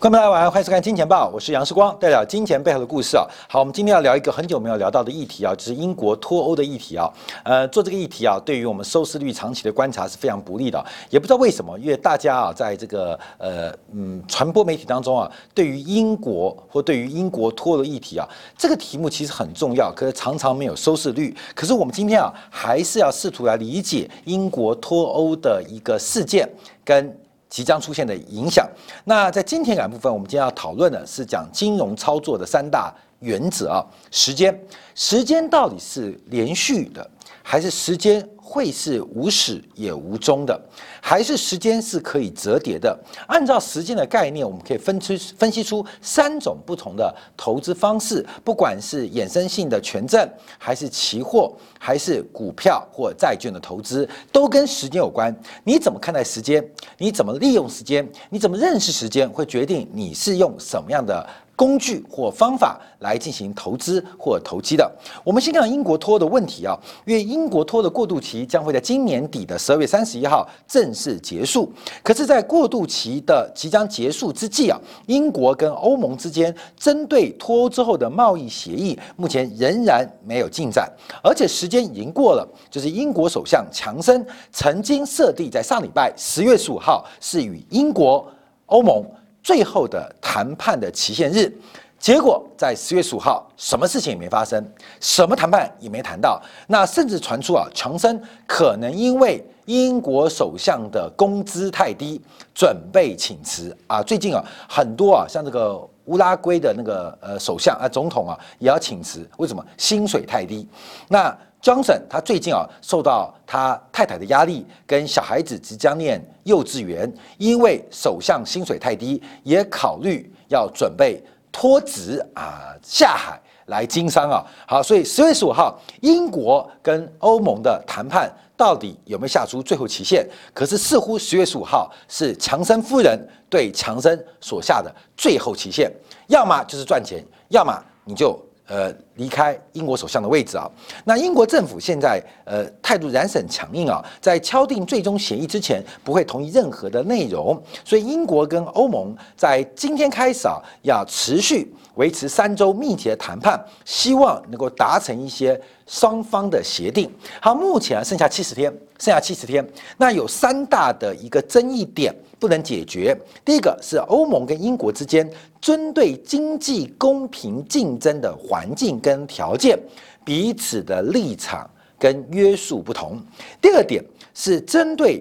观众大家晚上，欢迎收看《金钱报》，我是杨世光，带表金钱背后的故事啊。好，我们今天要聊一个很久没有聊到的议题啊，就是英国脱欧的议题啊。呃，做这个议题啊，对于我们收视率长期的观察是非常不利的，也不知道为什么，因为大家啊，在这个呃嗯传播媒体当中啊，对于英国或对于英国脱欧的议题啊，这个题目其实很重要，可是常常没有收视率。可是我们今天啊，还是要试图来理解英国脱欧的一个事件跟。即将出现的影响。那在金钱感部分，我们今天要讨论的是讲金融操作的三大原则啊。时间，时间到底是连续的，还是时间？会是无始也无终的，还是时间是可以折叠的？按照时间的概念，我们可以分出分析出三种不同的投资方式，不管是衍生性的权证，还是期货，还是股票或债券的投资，都跟时间有关。你怎么看待时间？你怎么利用时间？你怎么认识时间？会决定你是用什么样的？工具或方法来进行投资或投机的。我们先看英国脱的问题啊，因为英国脱的过渡期将会在今年底的十二月三十一号正式结束。可是，在过渡期的即将结束之际啊，英国跟欧盟之间针对脱欧之后的贸易协议，目前仍然没有进展，而且时间已经过了。就是英国首相强生曾经设定在上礼拜十月十五号是与英国、欧盟。最后的谈判的期限日，结果在十月十五号，什么事情也没发生，什么谈判也没谈到。那甚至传出啊，强生可能因为英国首相的工资太低，准备请辞啊。最近啊，很多啊，像这个乌拉圭的那个呃首相啊总统啊，也要请辞。为什么？薪水太低。那 Johnson 他最近啊，受到他太太的压力，跟小孩子即将念幼稚园，因为首相薪水太低，也考虑要准备脱职啊下海来经商啊。好，所以十月十五号，英国跟欧盟的谈判到底有没有下出最后期限？可是似乎十月十五号是强生夫人对强生所下的最后期限，要么就是赚钱，要么你就。呃，离开英国首相的位置啊，那英国政府现在呃态度仍然很强硬啊，在敲定最终协议之前不会同意任何的内容，所以英国跟欧盟在今天开始啊，要持续维持三周密切的谈判，希望能够达成一些双方的协定。好，目前啊剩下七十天，剩下七十天，那有三大的一个争议点。不能解决。第一个是欧盟跟英国之间针对经济公平竞争的环境跟跟条件，彼此的立场跟约束不同。第二点是针对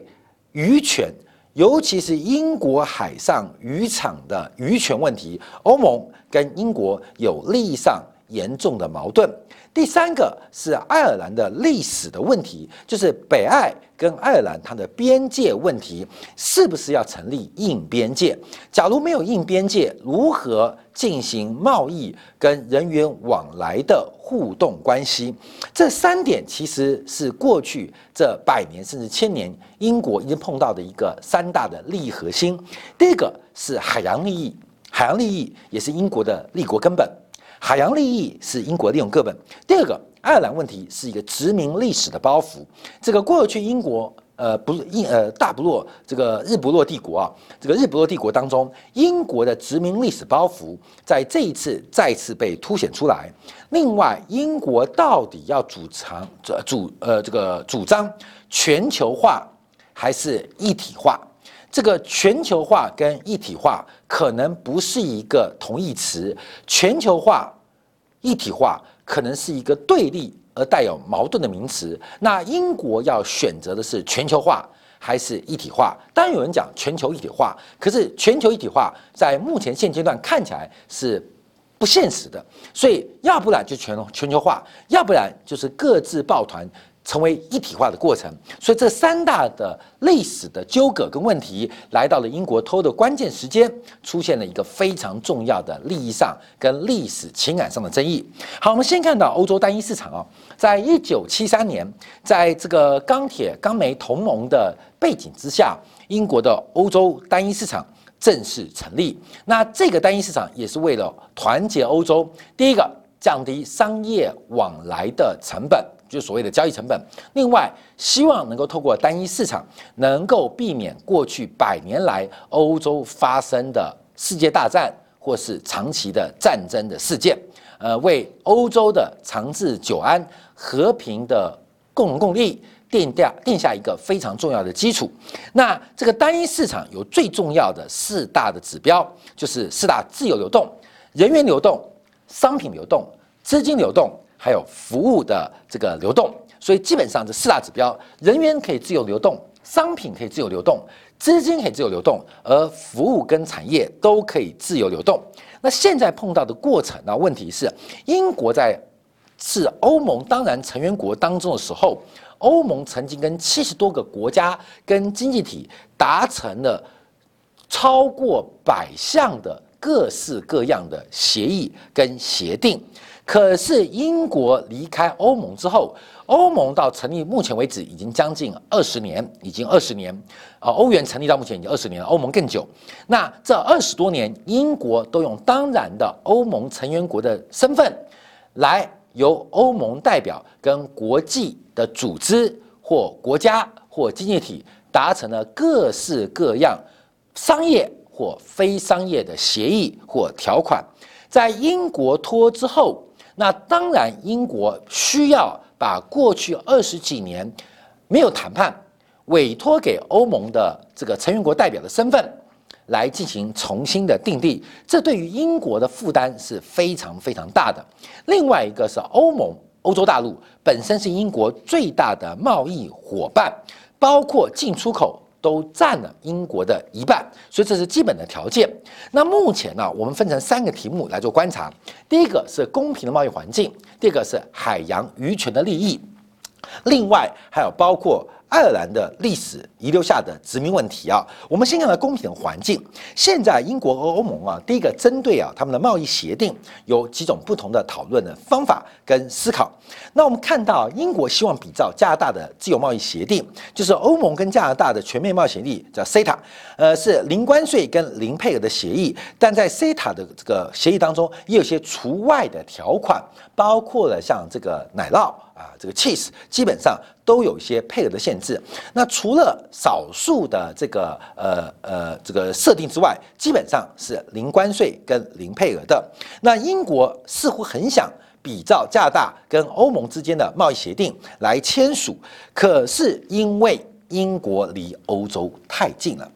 渔权，尤其是英国海上渔场的渔权问题，欧盟跟英国有利益上严重的矛盾。第三个是爱尔兰的历史的问题，就是北爱跟爱尔兰它的边界问题，是不是要成立硬边界？假如没有硬边界，如何进行贸易跟人员往来的互动关系？这三点其实是过去这百年甚至千年英国已经碰到的一个三大的利益核心。第一个是海洋利益，海洋利益也是英国的立国根本。海洋利益是英国利用各本。第二个，爱尔兰问题是一个殖民历史的包袱。这个过去英国呃不英呃大不落这个日不落帝国啊，这个日不落帝国当中，英国的殖民历史包袱在这一次再次被凸显出来。另外，英国到底要主张主呃这个主张全球化还是一体化？这个全球化跟一体化可能不是一个同义词，全球化、一体化可能是一个对立而带有矛盾的名词。那英国要选择的是全球化还是一体化？当然有人讲全球一体化，可是全球一体化在目前现阶段看起来是不现实的，所以要不然就全全球化，要不然就是各自抱团。成为一体化的过程，所以这三大的历史的纠葛跟问题来到了英国脱的关键时间，出现了一个非常重要的利益上跟历史情感上的争议。好，我们先看到欧洲单一市场啊，在一九七三年，在这个钢铁钢煤同盟的背景之下，英国的欧洲单一市场正式成立。那这个单一市场也是为了团结欧洲，第一个降低商业往来的成本。就所谓的交易成本。另外，希望能够透过单一市场，能够避免过去百年来欧洲发生的世界大战或是长期的战争的事件，呃，为欧洲的长治久安、和平的共荣共利奠定定下一个非常重要的基础。那这个单一市场有最重要的四大的指标，就是四大自由流动、人员流动、商品流动、资金流动，还有服务的这个流动。所以基本上这四大指标，人员可以自由流动，商品可以自由流动。资金可以自由流动，而服务跟产业都可以自由流动。那现在碰到的过程呢？问题是，英国在是欧盟当然成员国当中的时候，欧盟曾经跟七十多个国家跟经济体达成了超过百项的各式各样的协议跟协定。可是英国离开欧盟之后，欧盟到成立目前为止已经将近二十年，已经二十年。啊，欧元成立到目前已经二十年了，欧盟更久。那这二十多年，英国都用当然的欧盟成员国的身份，来由欧盟代表跟国际的组织或国家或经济体达成了各式各样商业或非商业的协议或条款。在英国脱之后。那当然，英国需要把过去二十几年没有谈判、委托给欧盟的这个成员国代表的身份来进行重新的定义，这对于英国的负担是非常非常大的。另外一个是欧盟、欧洲大陆本身是英国最大的贸易伙伴，包括进出口。都占了英国的一半，所以这是基本的条件。那目前呢，我们分成三个题目来做观察。第一个是公平的贸易环境，第二个是海洋渔权的利益，另外还有包括。爱尔兰的历史遗留下的殖民问题啊，我们先看到公平的环境。现在英国和欧盟啊，第一个针对啊他们的贸易协定有几种不同的讨论的方法跟思考。那我们看到英国希望比照加拿大的自由贸易协定，就是欧盟跟加拿大的全面贸易协定叫 CETA，呃是零关税跟零配额的协议，但在 CETA 的这个协议当中也有些除外的条款，包括了像这个奶酪。啊，这个 cheese 基本上都有一些配额的限制。那除了少数的这个呃呃这个设定之外，基本上是零关税跟零配额的。那英国似乎很想比照加拿大跟欧盟之间的贸易协定来签署，可是因为英国离欧洲太近了，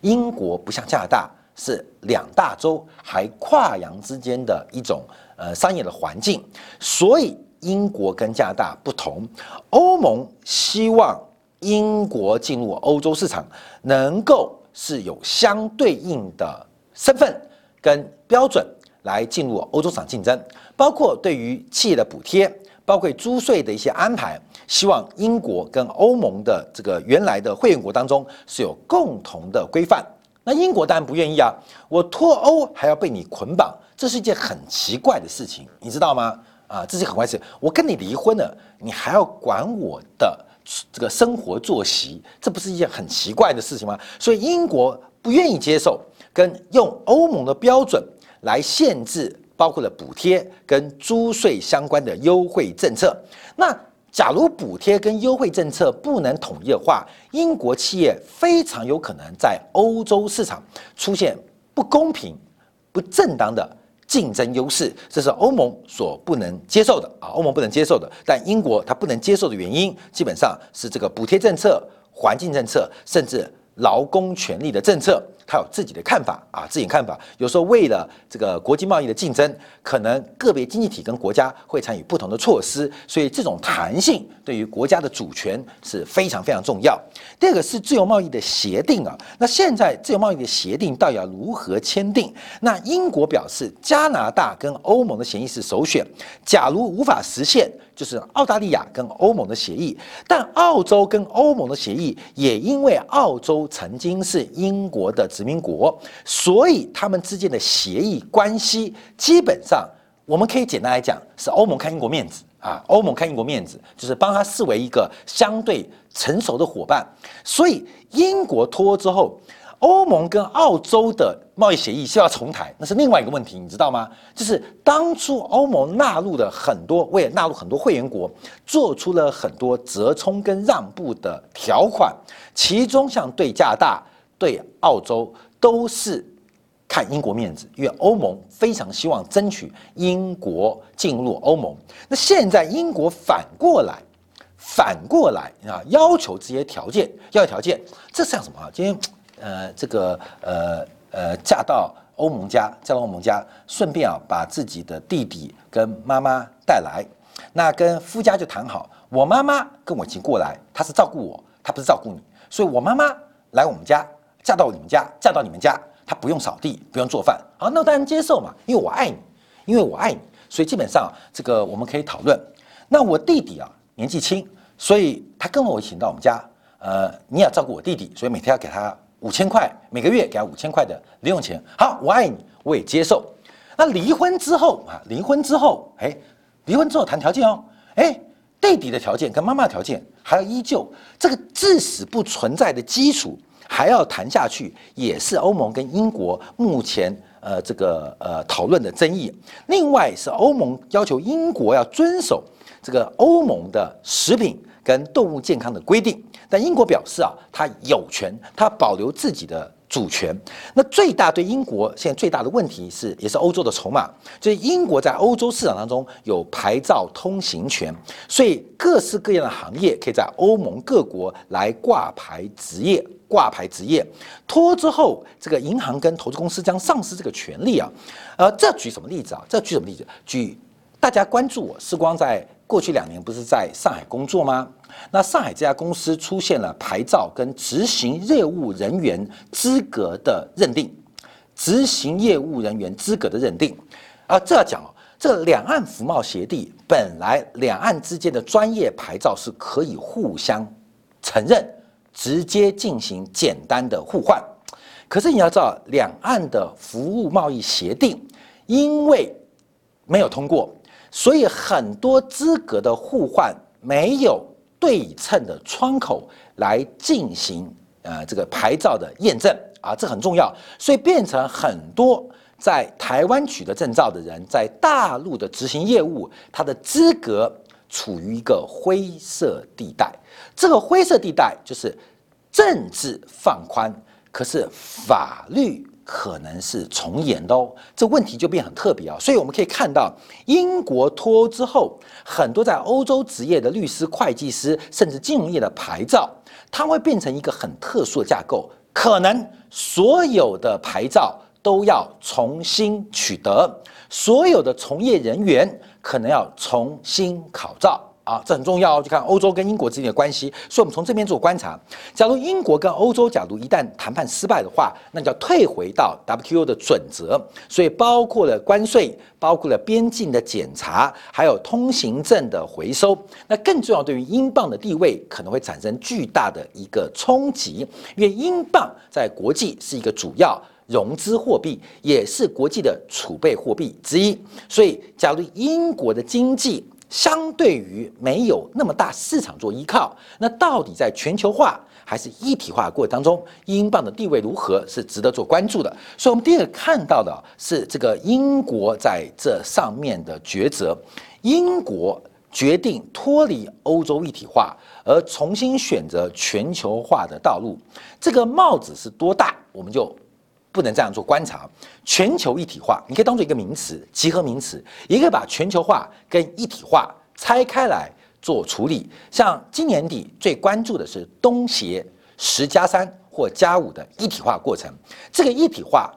英国不像加拿大是两大洲还跨洋之间的一种呃商业的环境，所以。英国跟加拿大不同，欧盟希望英国进入欧洲市场能够是有相对应的身份跟标准来进入欧洲市场竞争，包括对于企业的补贴，包括租税的一些安排，希望英国跟欧盟的这个原来的会员国当中是有共同的规范。那英国当然不愿意啊，我脱欧还要被你捆绑，这是一件很奇怪的事情，你知道吗？啊，这是很坏事。我跟你离婚了，你还要管我的这个生活作息，这不是一件很奇怪的事情吗？所以英国不愿意接受跟用欧盟的标准来限制，包括了补贴跟租税相关的优惠政策。那假如补贴跟优惠政策不能统一的话，英国企业非常有可能在欧洲市场出现不公平、不正当的。竞争优势，这是欧盟所不能接受的啊！欧盟不能接受的，但英国它不能接受的原因，基本上是这个补贴政策、环境政策，甚至劳工权利的政策。他有自己的看法啊，自己看法。有时候为了这个国际贸易的竞争，可能个别经济体跟国家会参与不同的措施，所以这种弹性对于国家的主权是非常非常重要。第二个是自由贸易的协定啊，那现在自由贸易的协定到底要如何签订？那英国表示，加拿大跟欧盟的协议是首选。假如无法实现，就是澳大利亚跟欧盟的协议。但澳洲跟欧盟的协议也因为澳洲曾经是英国的。殖民国，所以他们之间的协议关系基本上，我们可以简单来讲，是欧盟看英国面子啊，欧盟看英国面子，就是帮他视为一个相对成熟的伙伴。所以英国脱欧之后，欧盟跟澳洲的贸易协议是要重谈，那是另外一个问题，你知道吗？就是当初欧盟纳入的很多，为了纳入很多会员国，做出了很多折冲跟让步的条款，其中像对加拿大。对澳洲都是看英国面子，因为欧盟非常希望争取英国进入欧盟。那现在英国反过来，反过来啊，要求这些条件，要条件，这像什么啊？今天呃，这个呃呃，嫁到欧盟家，嫁到欧盟家，顺便啊，把自己的弟弟跟妈妈带来，那跟夫家就谈好，我妈妈跟我一起过来，她是照顾我，她不是照顾你，所以我妈妈来我们家，嫁到你们家，嫁到你们家。他不用扫地，不用做饭，好，那当然接受嘛，因为我爱你，因为我爱你，所以基本上这个我们可以讨论。那我弟弟啊年纪轻，所以他跟我一起到我们家，呃，你要照顾我弟弟，所以每天要给他五千块，每个月给他五千块的零用钱。好，我爱你，我也接受。那离婚之后啊，离婚之后，哎，离婚之后谈条件哦，哎，弟弟的条件跟妈妈的条件还要依旧，这个至死不存在的基础。还要谈下去，也是欧盟跟英国目前呃这个呃讨论的争议。另外是欧盟要求英国要遵守这个欧盟的食品跟动物健康的规定，但英国表示啊，它有权，它保留自己的主权。那最大对英国现在最大的问题是，也是欧洲的筹码，就是英国在欧洲市场当中有牌照通行权，所以各式各样的行业可以在欧盟各国来挂牌执业。挂牌执业脱之后，这个银行跟投资公司将丧失这个权利啊。呃，这举什么例子啊？这举什么例子？举大家关注我，时光在过去两年不是在上海工作吗？那上海这家公司出现了牌照跟执行业务人员资格的认定，执行业务人员资格的认定啊，这要讲哦，这两岸服贸协定本来两岸之间的专业牌照是可以互相承认。直接进行简单的互换，可是你要知道，两岸的服务贸易协定因为没有通过，所以很多资格的互换没有对称的窗口来进行呃这个牌照的验证啊，这很重要，所以变成很多在台湾取得证照的人在大陆的执行业务，他的资格处于一个灰色地带。这个灰色地带就是政治放宽，可是法律可能是从严的哦。这问题就变很特别啊。所以我们可以看到，英国脱欧之后，很多在欧洲职业的律师、会计师，甚至金融业的牌照，它会变成一个很特殊的架构，可能所有的牌照都要重新取得，所有的从业人员可能要重新考照。啊，这很重要，就看欧洲跟英国之间的关系。所以，我们从这边做观察。假如英国跟欧洲，假如一旦谈判失败的话，那就要退回到 WTO 的准则。所以，包括了关税，包括了边境的检查，还有通行证的回收。那更重要，对于英镑的地位可能会产生巨大的一个冲击，因为英镑在国际是一个主要融资货币，也是国际的储备货币之一。所以，假如英国的经济，相对于没有那么大市场做依靠，那到底在全球化还是一体化过程当中，英镑的地位如何是值得做关注的。所以，我们第一个看到的是这个英国在这上面的抉择。英国决定脱离欧洲一体化，而重新选择全球化的道路。这个帽子是多大，我们就。不能这样做观察，全球一体化，你可以当做一个名词，集合名词，也可以把全球化跟一体化拆开来做处理。像今年底最关注的是东协十加三或加五的一体化过程，这个一体化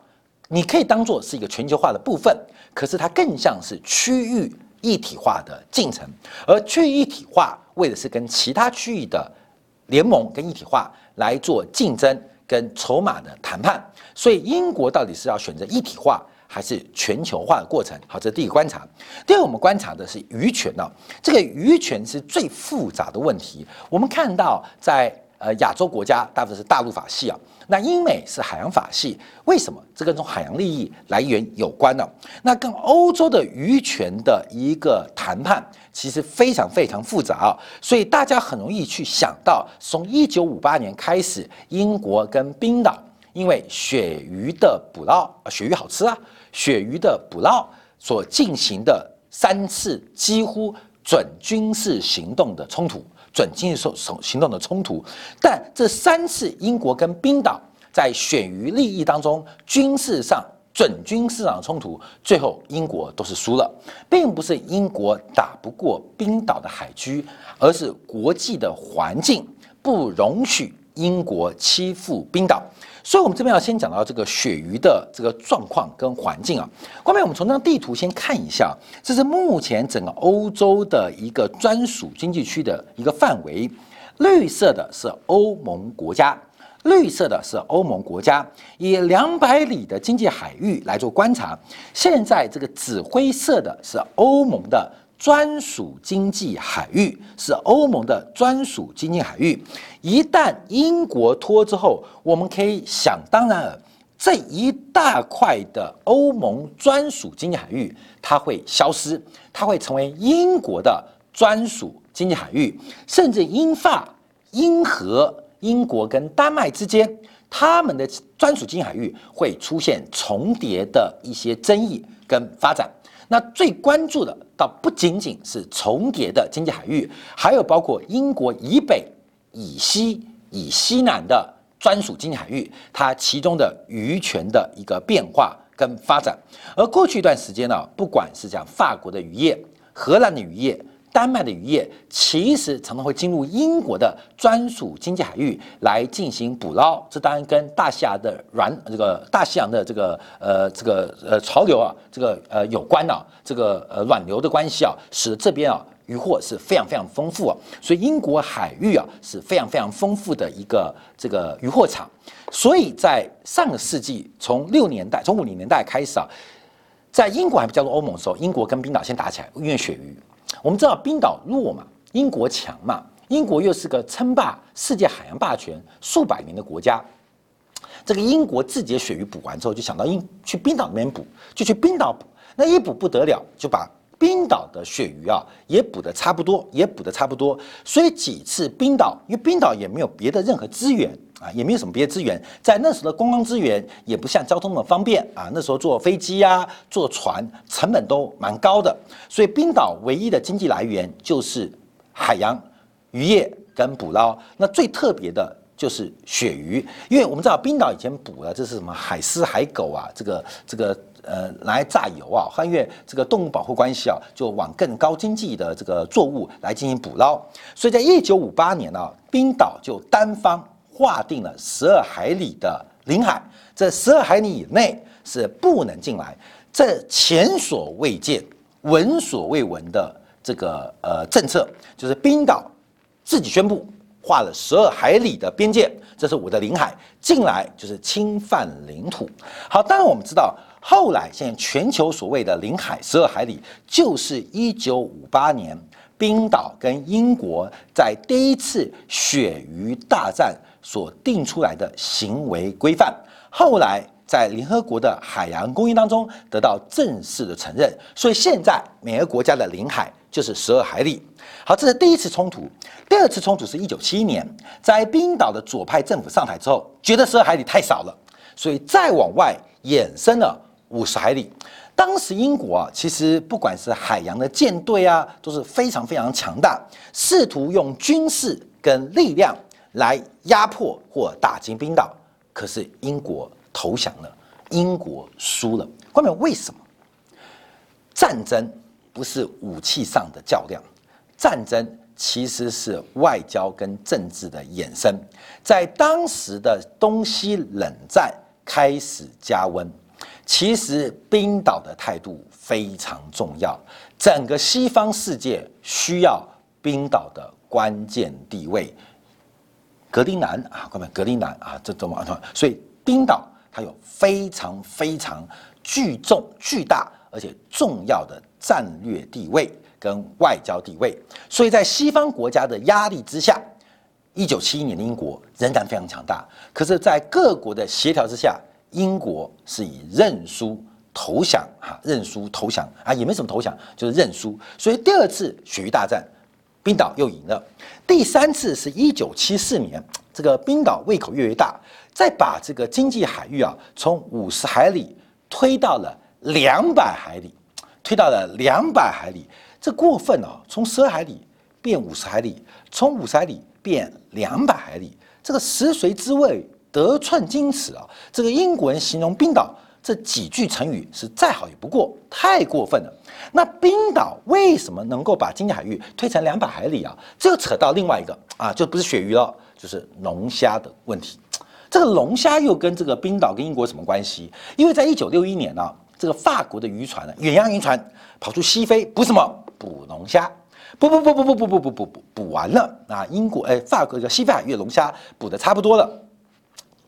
你可以当做是一个全球化的部分，可是它更像是区域一体化的进程，而区域一体化为的是跟其他区域的联盟跟一体化来做竞争。跟筹码的谈判，所以英国到底是要选择一体化还是全球化的过程？好，这是第一个观察。第二，我们观察的是渔权呢，这个渔权是最复杂的问题。我们看到在。呃，亚洲国家大部分是大陆法系啊，那英美是海洋法系，为什么？这跟从海洋利益来源有关呢？那跟欧洲的渔权的一个谈判，其实非常非常复杂啊，所以大家很容易去想到，从一九五八年开始，英国跟冰岛因为鳕鱼的捕捞，鳕鱼好吃啊，鳕鱼的捕捞所进行的三次几乎准军事行动的冲突。准经济手手行动的冲突，但这三次英国跟冰岛在选于利益当中军事上准军事上冲突，最后英国都是输了，并不是英国打不过冰岛的海军，而是国际的环境不容许英国欺负冰岛。所以，我们这边要先讲到这个鳕鱼的这个状况跟环境啊。后面我们从这张地图先看一下，这是目前整个欧洲的一个专属经济区的一个范围。绿色的是欧盟国家，绿色的是欧盟国家，以两百里的经济海域来做观察。现在这个紫灰色的是欧盟的。专属经济海域是欧盟的专属经济海域，一旦英国脱之后，我们可以想当然了，这一大块的欧盟专属经济海域它会消失，它会成为英国的专属经济海域，甚至英法、英和、英国跟丹麦之间，他们的专属经济海域会出现重叠的一些争议跟发展。那最关注的倒不仅仅是重叠的经济海域，还有包括英国以北、以西、以西南的专属经济海域，它其中的渔权的一个变化跟发展。而过去一段时间呢，不管是讲法国的渔业、荷兰的渔业。丹麦的渔业其实常常会进入英国的专属经济海域来进行捕捞，这当然跟大西洋的软这个大西洋的这个呃这个呃潮流啊，这个呃有关啊，这个呃暖流的关系啊，使得这边啊渔获是非常非常丰富啊，所以英国海域啊是非常非常丰富的一个这个渔获场，所以在上个世纪从六年代从五零年代开始啊，在英国还不叫做欧盟的时候，英国跟冰岛先打起来，因为鳕鱼。我们知道冰岛弱嘛，英国强嘛，英国又是个称霸世界海洋霸权数百年的国家。这个英国自己的鳕鱼补完之后，就想到英去冰岛那边补，就去冰岛补，那一补不得了，就把冰岛的鳕鱼啊也捕得差不多，也捕得差不多。所以几次冰岛，因为冰岛也没有别的任何资源。啊，也没有什么别的资源，在那时候的观光资源也不像交通那么方便啊。那时候坐飞机呀、坐船成本都蛮高的，所以冰岛唯一的经济来源就是海洋渔业跟捕捞。那最特别的就是鳕鱼，因为我们知道冰岛以前捕的这是什么海狮、海狗啊，这个这个呃来榨油啊，因为这个动物保护关系啊，就往更高经济的这个作物来进行捕捞。所以在一九五八年呢，冰岛就单方。划定了十二海里的领海，这十二海里以内是不能进来。这前所未见、闻所未闻的这个呃政策，就是冰岛自己宣布划了十二海里的边界，这是我的领海，进来就是侵犯领土。好，当然我们知道，后来现在全球所谓的领海十二海里，就是一九五八年冰岛跟英国在第一次鳕鱼大战。所定出来的行为规范，后来在联合国的海洋公约当中得到正式的承认，所以现在每个国家的领海就是十二海里。好，这是第一次冲突。第二次冲突是一九七一年，在冰岛的左派政府上台之后，觉得十二海里太少了，所以再往外衍生了五十海里。当时英国啊，其实不管是海洋的舰队啊，都是非常非常强大，试图用军事跟力量。来压迫或打击冰岛，可是英国投降了，英国输了。关键为什么？战争不是武器上的较量，战争其实是外交跟政治的衍生。在当时的东西冷战开始加温，其实冰岛的态度非常重要，整个西方世界需要冰岛的关键地位。格陵兰啊，各位，格陵兰啊，这怎么，所以冰岛它有非常非常巨重、巨大而且重要的战略地位跟外交地位，所以在西方国家的压力之下，一九七一年的英国仍然非常强大。可是，在各国的协调之下，英国是以认输投降啊，认输投降啊，也没什么投降，就是认输。所以第二次鳕鱼大战。冰岛又赢了，第三次是一九七四年，这个冰岛胃口越来越大，再把这个经济海域啊从五十海里推到了两百海里，推到了两百海里，这过分啊！从十海里变五十海里，从五十海里变两百海里，这个食髓知味，得寸进尺啊！这个英国人形容冰岛。这几句成语是再好也不过，太过分了。那冰岛为什么能够把经济海域推成两百海里啊？这又扯到另外一个啊，就不是鳕鱼了，就是龙虾的问题。这个龙虾又跟这个冰岛跟英国什么关系？因为在一九六一年呢，这个法国的渔船呢，远洋渔船跑出西非捕什么？捕龙虾。捕捕捕捕捕捕捕捕捕捕捕完了啊！英国哎，法国叫西非海域龙虾捕的差不多了。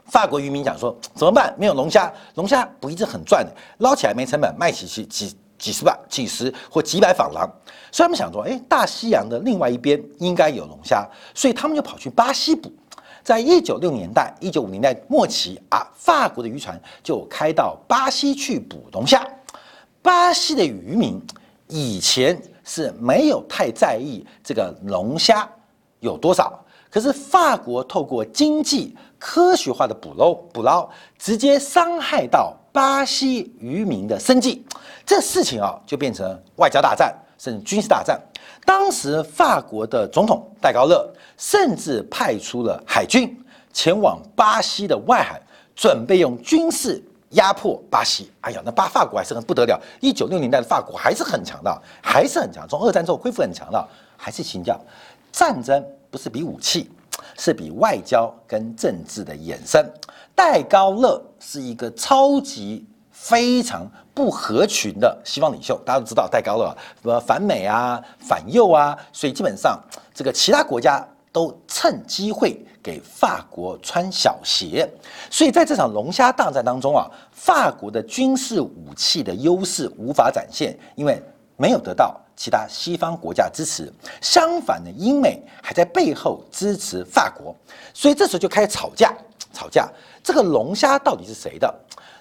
法国渔民讲说怎么办？没有龙虾，龙虾不一直很赚的，捞起来没成本，卖起去几几十万、几十或几百法郎。所以他们想说，哎，大西洋的另外一边应该有龙虾，所以他们就跑去巴西捕。在一九六年代、一九五年代末期啊，法国的渔船就开到巴西去捕龙虾。巴西的渔民以前是没有太在意这个龙虾有多少，可是法国透过经济科学化的捕捞捕捞，直接伤害到巴西渔民的生计，这事情啊就变成外交大战，甚至军事大战。当时法国的总统戴高乐甚至派出了海军前往巴西的外海，准备用军事压迫巴西。哎呀，那巴法国还是很不得了。一九六年代的法国还是很强的，还是很强。从二战之后恢复很强的，还是强调战争不是比武器，是比外交跟政治的衍生。戴高乐是一个超级。非常不合群的西方领袖，大家都知道戴高乐，什么反美啊、反右啊，所以基本上这个其他国家都趁机会给法国穿小鞋。所以在这场龙虾大战当中啊，法国的军事武器的优势无法展现，因为没有得到其他西方国家支持。相反的，英美还在背后支持法国，所以这时候就开始吵架。吵架，这个龙虾到底是谁的？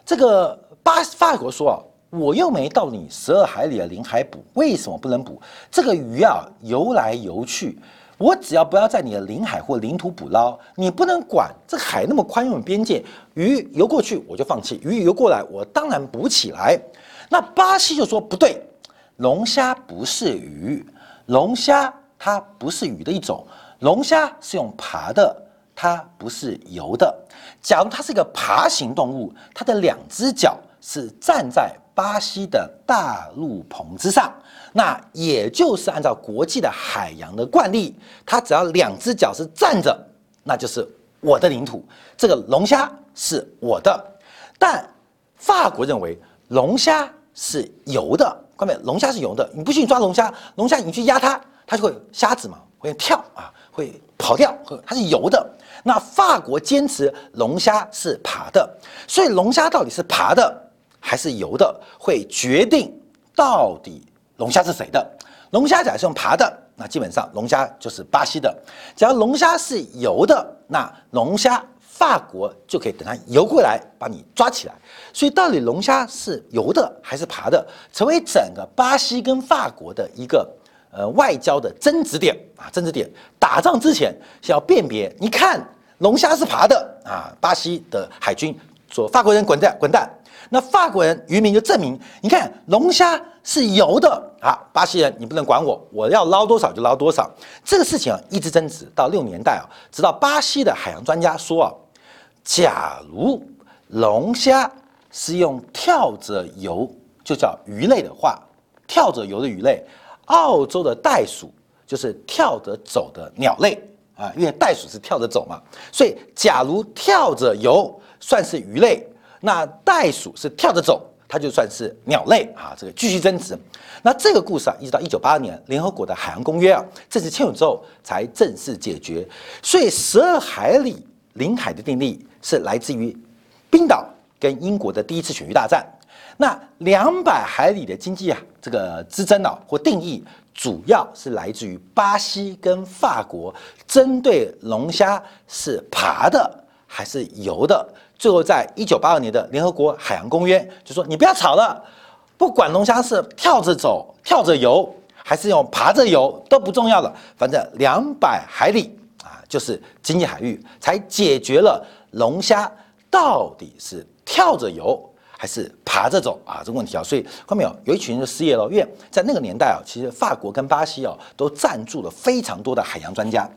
这个。巴法国说啊，我又没到你十二海里的领海捕，为什么不能捕？这个鱼啊游来游去，我只要不要在你的领海或领土捕捞，你不能管。这海那么宽，有边界，鱼游过去我就放弃，鱼游过来我当然捕起来。那巴西就说不对，龙虾不是鱼，龙虾它不是鱼的一种，龙虾是用爬的，它不是游的。假如它是一个爬行动物，它的两只脚。是站在巴西的大陆棚之上，那也就是按照国际的海洋的惯例，它只要两只脚是站着，那就是我的领土，这个龙虾是我的。但法国认为龙虾是游的，关键，龙虾是游的，你不信抓龙虾，龙虾你去压它，它就会虾子嘛，会跳啊，会跑掉，它是游的。那法国坚持龙虾是爬的，所以龙虾到底是爬的？还是游的会决定到底龙虾是谁的。龙虾甲是用爬的，那基本上龙虾就是巴西的。假如龙虾是游的，那龙虾法国就可以等它游过来把你抓起来。所以到底龙虾是游的还是爬的，成为整个巴西跟法国的一个呃外交的争执点啊，争执点。打仗之前先要辨别，你看龙虾是爬的啊，巴西的海军说法国人滚蛋滚蛋。那法国人渔民就证明，你看龙虾是游的啊，巴西人你不能管我，我要捞多少就捞多少。这个事情啊一直争执到六年代啊，直到巴西的海洋专家说啊，假如龙虾是用跳着游，就叫鱼类的话，跳着游的鱼类，澳洲的袋鼠就是跳着走的鸟类啊，因为袋鼠是跳着走嘛，所以假如跳着游算是鱼类。那袋鼠是跳着走，它就算是鸟类啊。这个继续争执。那这个故事啊，一直到一九八二年联合国的海洋公约啊正式签署之后，才正式解决。所以十二海里领海的定义是来自于冰岛跟英国的第一次选鱼大战。那两百海里的经济啊，这个之争啊或定义，主要是来自于巴西跟法国针对龙虾是爬的还是游的。最后，在一九八二年的联合国海洋公约就说：“你不要吵了，不管龙虾是跳着走、跳着游，还是用爬着游，都不重要了。反正两百海里啊，就是经济海域，才解决了龙虾到底是跳着游还是爬着走啊这个问题啊。所以看到没有，有一群人就失业了，因为在那个年代啊，其实法国跟巴西啊都赞助了非常多的海洋专家，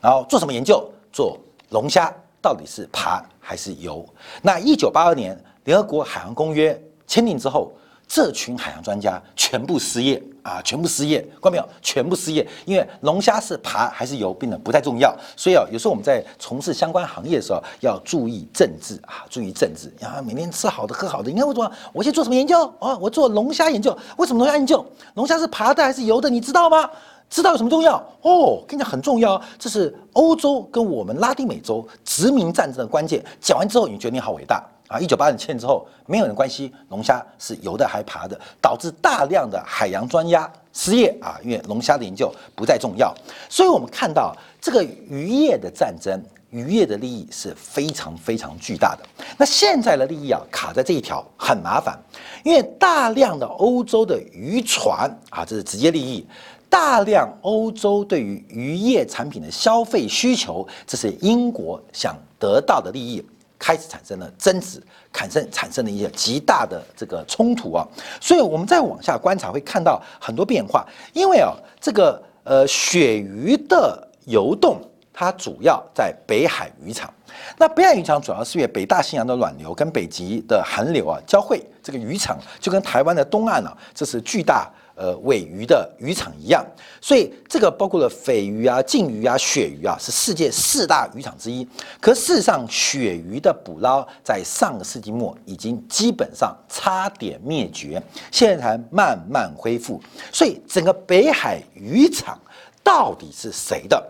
然后做什么研究？做龙虾。”到底是爬还是游？那一九八二年联合国海洋公约签订之后，这群海洋专家全部失业啊，全部失业，看到没有？全部失业，因为龙虾是爬还是游，变得不太重要。所以啊，有时候我们在从事相关行业的时候，要注意政治啊，注意政治啊，每天吃好的喝好的。你看我做，我先做什么研究啊？我做龙虾研究，为什么龙虾研究？龙虾是爬的还是游的？你知道吗？知道有什么重要哦？跟你讲很重要，这是欧洲跟我们拉丁美洲殖民战争的关键。讲完之后，你觉得你好伟大啊！一九八二年之后，没有人关心龙虾是游的还爬的，导致大量的海洋专家失业啊，因为龙虾的研究不再重要。所以我们看到这个渔业的战争，渔业的利益是非常非常巨大的。那现在的利益啊，卡在这一条很麻烦，因为大量的欧洲的渔船啊，这是直接利益。大量欧洲对于渔业产品的消费需求，这是英国想得到的利益，开始产生了争执，产生产生了一些极大的这个冲突啊。所以，我们再往下观察，会看到很多变化。因为啊，这个呃鳕鱼的游动，它主要在北海渔场。那北海渔场主要是因为北大西洋的暖流跟北极的寒流啊交汇，这个渔场就跟台湾的东岸啊，这是巨大。呃，尾鱼的渔场一样，所以这个包括了鲱鱼啊、鲭鱼啊、鳕鱼啊，是世界四大渔场之一。可事实上，鳕鱼的捕捞在上个世纪末已经基本上差点灭绝，现在才慢慢恢复。所以，整个北海渔场到底是谁的？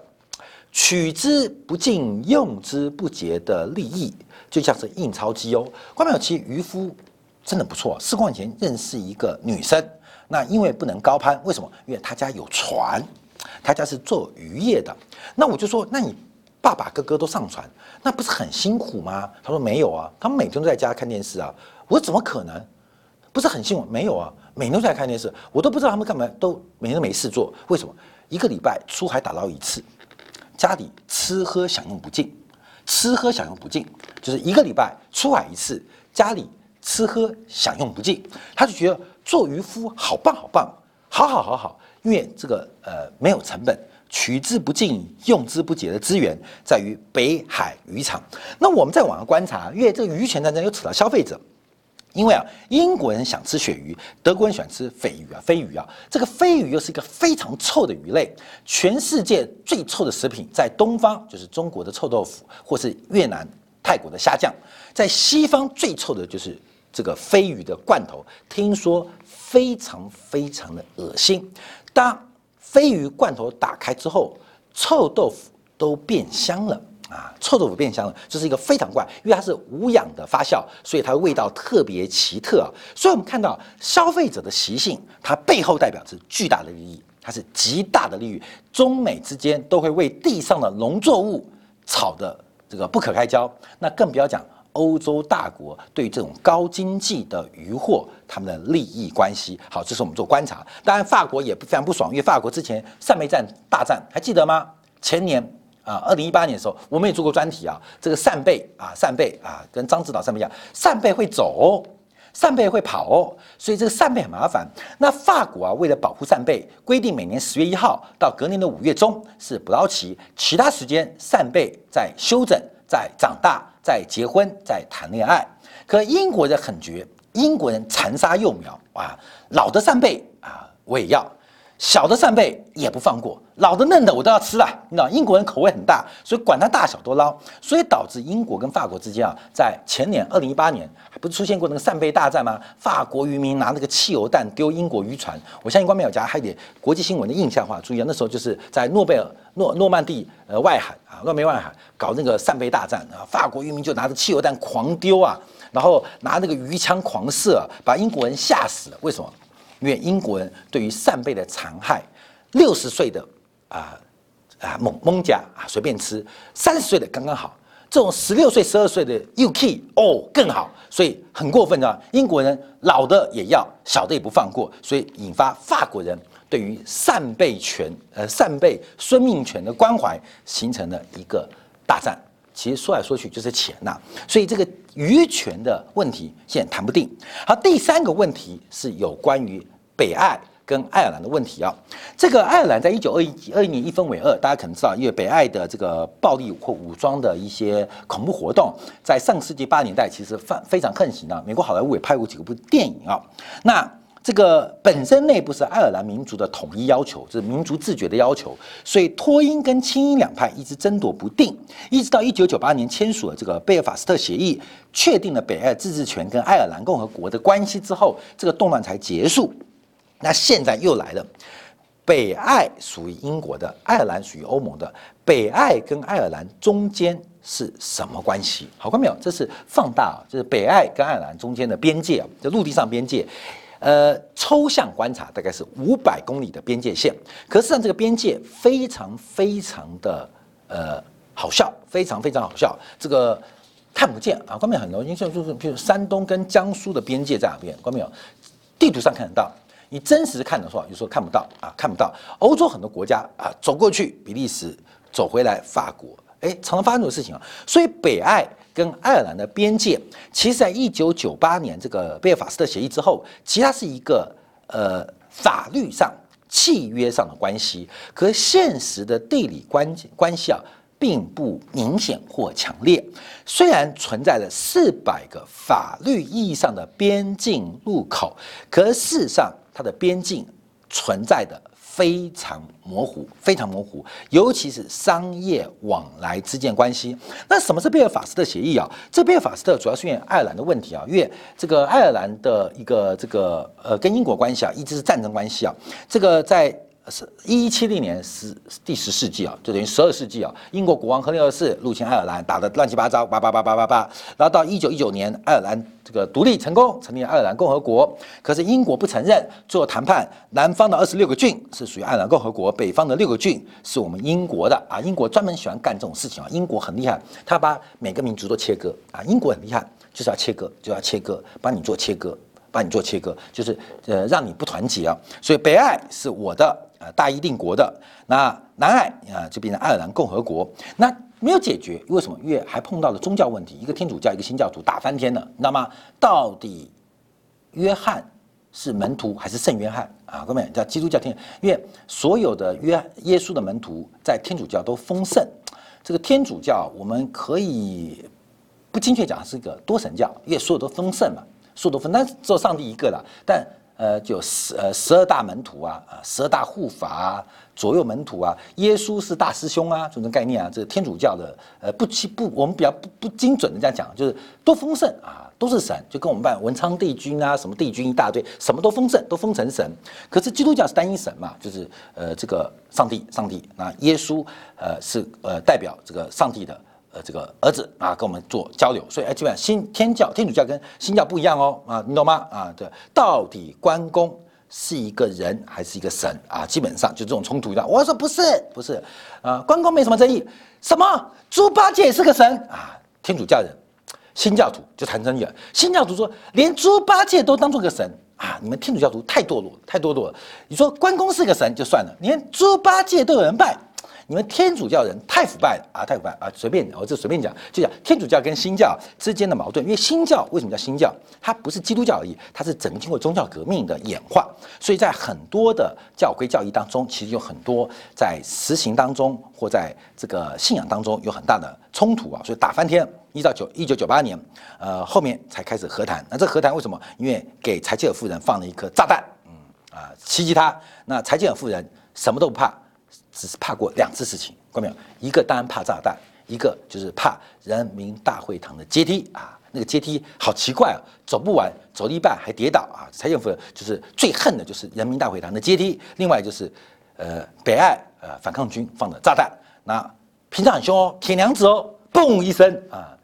取之不尽、用之不竭的利益，就像是印钞机哦。关淼其渔夫真的不错，四块钱认识一个女生。那因为不能高攀，为什么？因为他家有船，他家是做渔业的。那我就说，那你爸爸哥哥都上船，那不是很辛苦吗？他说没有啊，他们每天都在家看电视啊。我怎么可能？不是很辛苦？没有啊，每天都在看电视，我都不知道他们干嘛，都每天没事做。为什么？一个礼拜出海打捞一次，家里吃喝享用不尽，吃喝享用不尽，就是一个礼拜出海一次，家里吃喝享用不尽，他就觉得。做渔夫好棒好棒，好好好好，因为这个呃没有成本，取之不尽、用之不竭的资源在于北海渔场。那我们再往上观察，因为这个渔权战争又扯到消费者，因为啊英国人想吃鳕鱼，德国人喜欢吃鲱鱼啊鲱鱼啊，这个鲱鱼又是一个非常臭的鱼类，全世界最臭的食品在东方就是中国的臭豆腐，或是越南、泰国的虾酱，在西方最臭的就是。这个飞鱼的罐头，听说非常非常的恶心。当飞鱼罐头打开之后，臭豆腐都变香了啊！臭豆腐变香了，这是一个非常怪，因为它是无氧的发酵，所以它的味道特别奇特啊。所以我们看到消费者的习性，它背后代表着巨大的利益，它是极大的利益。中美之间都会为地上的农作物吵得这个不可开交，那更不要讲。欧洲大国对这种高经济的渔获，他们的利益关系，好，这是我们做观察。当然，法国也非常不爽，因为法国之前扇贝战大战还记得吗？前年啊，二零一八年的时候，我们也做过专题啊，这个扇贝啊，扇贝啊，跟张指导扇贝一样，扇贝会走，扇贝会跑，所以这个扇贝很麻烦。那法国啊，为了保护扇贝，规定每年十月一号到隔年的五月中是捕捞期，其他时间扇贝在休整，在长大。在结婚，在谈恋爱，可英国人很绝，英国人残杀幼苗啊，老的扇贝啊我也要，小的扇贝也不放过，老的嫩的我都要吃了。你知道英国人口味很大，所以管它大小都捞，所以导致英国跟法国之间啊，在前年二零一八年不是出现过那个扇贝大战吗？法国渔民拿那个汽油弹丢英国渔船，我相信观众有家还有点国际新闻的印象化，注意啊，那时候就是在诺贝尔诺诺曼底呃外海啊。诺梅外海搞那个扇贝大战啊，法国渔民就拿着汽油弹狂丢啊，然后拿那个鱼枪狂射，把英国人吓死了。为什么？因为英国人对于扇贝的残害，六十岁的啊啊蒙蒙甲啊随便吃，三十岁的刚刚好，这种十六岁、十二岁的 UK 哦更好，所以很过分啊！英国人老的也要，小的也不放过，所以引发法国人。对于扇贝权，呃，扇贝生命权的关怀，形成了一个大战。其实说来说去就是钱呐，所以这个渔权的问题现在谈不定。好，第三个问题是有关于北爱跟爱尔兰的问题啊。这个爱尔兰在一九二一二一年一分为二，大家可能知道，因为北爱的这个暴力或武装的一些恐怖活动，在上世纪八十年代其实非非常横行啊。美国好莱坞也拍过几部电影啊。那这个本身内部是爱尔兰民族的统一要求，就是民族自觉的要求，所以脱英跟亲英两派一直争夺不定，一直到一九九八年签署了这个贝尔法斯特协议，确定了北爱自治权跟爱尔兰共和国的关系之后，这个动乱才结束。那现在又来了，北爱属于英国的，爱尔兰属于欧盟的，北爱跟爱尔兰中间是什么关系？好看没有？这是放大，就是北爱跟爱尔兰中间的边界啊，在陆地上边界。呃，抽象观察大概是五百公里的边界线，可是上这个边界非常非常的呃好笑，非常非常好笑。这个看不见啊，关面很多，因为就是，比如山东跟江苏的边界在哪边？关没有？地图上看得到，你真实看的话，有时候看不到啊，看不到。欧洲很多国家啊，走过去比利时，走回来法国，哎，常常发生这种事情啊。所以北爱。跟爱尔兰的边界，其实在一九九八年这个贝尔法斯特协议之后，其实它是一个呃法律上、契约上的关系，可现实的地理关关系啊，并不明显或强烈。虽然存在着四百个法律意义上的边境路口，可事实上它的边境存在的。非常模糊，非常模糊，尤其是商业往来之间关系。那什么是贝尔法斯特协议啊？这贝尔法斯特主要是因为爱尔兰的问题啊，因为这个爱尔兰的一个这个呃跟英国关系啊，一直是战争关系啊。这个在。是一七零年十第十世纪啊，就等于十二世纪啊。英国国王亨利二世入侵爱尔兰，打得乱七八糟，叭叭叭叭叭叭。然后到一九一九年，爱尔兰这个独立成功，成立爱尔兰共和国。可是英国不承认，做谈判，南方的二十六个郡是属于爱尔兰共和国，北方的六个郡是我们英国的啊。英国专门喜欢干这种事情啊。英国很厉害，他把每个民族都切割啊。英国很厉害，就是要切割，就要切割，帮你做切割，帮你做切割，就是呃让你不团结啊。所以北爱是我的。啊，大一定国的那南爱啊，就变成爱尔兰共和国，那没有解决，为什么？因为还碰到了宗教问题，一个天主教，一个新教徒打翻天了，那么？到底约翰是门徒还是圣约翰啊？各位叫基督教天，因为所有的约耶稣的门徒在天主教都封圣，这个天主教我们可以不精确讲是一个多神教，因为所有都封圣嘛，所有都封，但是只有上帝一个了，但。呃，就十呃十二大门徒啊，啊十二大护法啊，左右门徒啊，耶稣是大师兄啊，这种概念啊，这天主教的呃不不不，我们比较不不精准的这样讲，就是都丰盛啊，都是神，就跟我们办文昌帝君啊，什么帝君一大堆，什么都丰盛，都封成神。可是基督教是单一神嘛，就是呃这个上帝，上帝，那耶稣呃是呃代表这个上帝的。呃，这个儿子啊，跟我们做交流，所以哎，基本上新天教、天主教跟新教不一样哦，啊，你懂吗？啊，对，到底关公是一个人还是一个神啊？基本上就这种冲突的。我说不是，不是，啊，关公没什么争议。什么？猪八戒是个神啊？天主教人、新教徒就谈争议了。新教徒说，连猪八戒都当做个神啊？你们天主教徒太堕落，太堕落了。你说关公是个神就算了，连猪八戒都有人拜。你们天主教人太腐败了啊！太腐败啊！随便，我就随便讲，就讲天主教跟新教之间的矛盾。因为新教为什么叫新教？它不是基督教而已，它是整个经过宗教革命的演化。所以在很多的教规教义当中，其实有很多在实行当中或在这个信仰当中有很大的冲突啊！所以打翻天。一到九一九九八年，呃，后面才开始和谈。那这和谈为什么？因为给柴契尔夫人放了一颗炸弹，嗯啊，袭击他。那柴契尔夫人什么都不怕。只是怕过两次事情，看到没有？一个当然怕炸弹，一个就是怕人民大会堂的阶梯啊，那个阶梯好奇怪啊，走不完，走了一半还跌倒啊。蔡政府就是最恨的就是人民大会堂的阶梯，另外就是呃北岸呃反抗军放的炸弹，那平常很凶哦，铁娘子哦，嘣一声啊。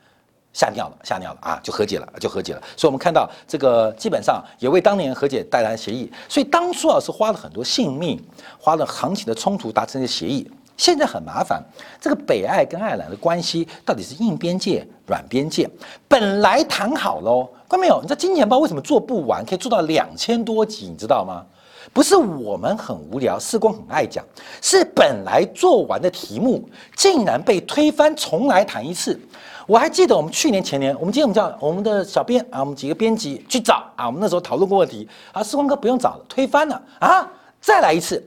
吓尿了，吓尿了啊！就和解了，就和解了。所以，我们看到这个基本上也为当年和解带来协议。所以，当初啊是花了很多性命，花了行情的冲突达成的协议。现在很麻烦，这个北爱跟爱尔兰的关系到底是硬边界、软边界？本来谈好喽，看到没有？你知道《金钱报》为什么做不完，可以做到两千多集？你知道吗？不是我们很无聊，世光很爱讲，是本来做完的题目竟然被推翻，重来谈一次。我还记得我们去年前年，我们今天我们叫我们的小编啊，我们几个编辑去找啊，我们那时候讨论过问题啊，时光哥不用找了，推翻了啊，再来一次。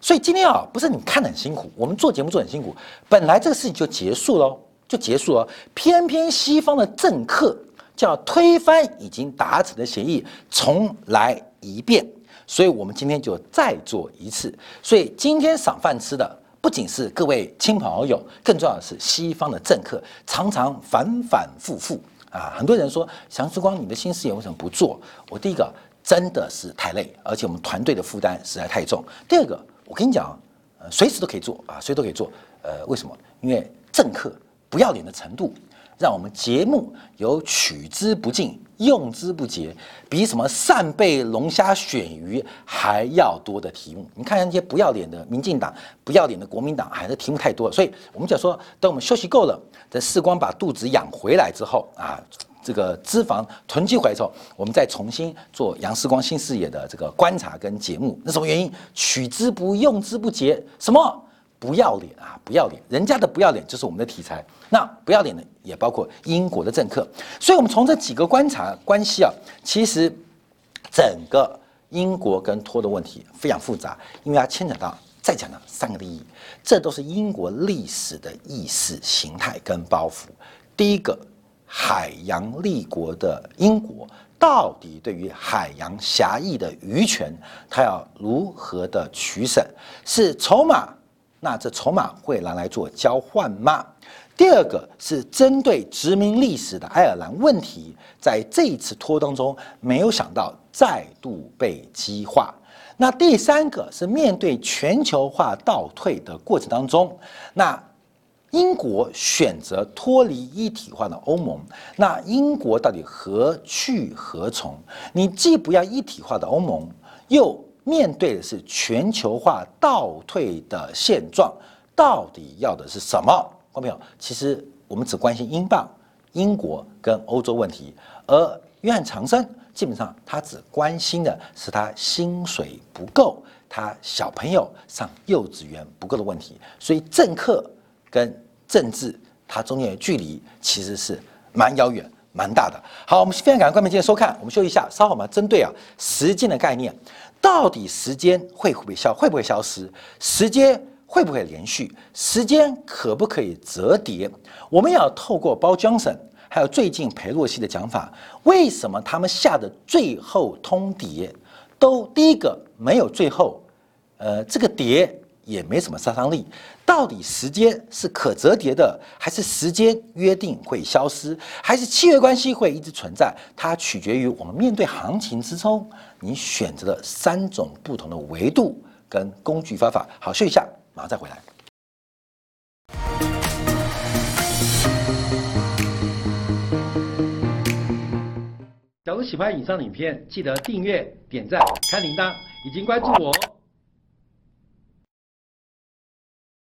所以今天啊，不是你看得很辛苦，我们做节目做很辛苦，本来这个事情就结束了，就结束了，偏偏西方的政客叫推翻已经达成的协议，重来一遍。所以我们今天就再做一次。所以今天赏饭吃的不仅是各位亲朋好友，更重要的是西方的政客，常常反反复复啊。很多人说，祥之光，你的新事业为什么不做？我第一个真的是太累，而且我们团队的负担实在太重。第二个。我跟你讲，呃，随时都可以做啊，随时都可以做。呃，为什么？因为政客不要脸的程度，让我们节目有取之不尽、用之不竭，比什么扇贝、龙虾、鳕鱼还要多的题目。你看那些不要脸的民进党、不要脸的国民党，还是题目太多了。所以我们讲说，等我们休息够了，等世光把肚子养回来之后啊。这个脂肪囤积回来之后，我们再重新做杨世光新视野的这个观察跟节目，那什么原因？取之不用之不竭，什么不要脸啊？不要脸，人家的不要脸就是我们的题材。那不要脸的也包括英国的政客。所以，我们从这几个观察关系啊，其实整个英国跟托的问题非常复杂，因为它牵扯到再讲的三个利益，这都是英国历史的意识形态跟包袱。第一个。海洋立国的英国，到底对于海洋狭义的渔权，它要如何的取舍？是筹码？那这筹码会拿来做交换吗？第二个是针对殖民历史的爱尔兰问题，在这一次拖当中，没有想到再度被激化。那第三个是面对全球化倒退的过程当中，那。英国选择脱离一体化的欧盟，那英国到底何去何从？你既不要一体化的欧盟，又面对的是全球化倒退的现状，到底要的是什么？观众朋友，其实我们只关心英镑、英国跟欧洲问题，而约翰长生基本上他只关心的是他薪水不够，他小朋友上幼稚园不够的问题，所以政客。跟政治它中间的距离其实是蛮遥远、蛮大的。好，我们非常感谢观众朋友今天收看，我们休息一下，稍后我们针对啊时间的概念，到底时间会不会消会不会消失？时间会不会连续？时间可不可以折叠？我们要透过包江省，还有最近裴洛西的讲法，为什么他们下的最后通牒都第一个没有最后，呃，这个碟。也没什么杀伤力，到底时间是可折叠的，还是时间约定会消失，还是契约关系会一直存在？它取决于我们面对行情之中，你选择的三种不同的维度跟工具方法。好，试一下，马上再回来。假如喜欢以上影片，记得订阅、点赞、开铃铛，已经关注我哦。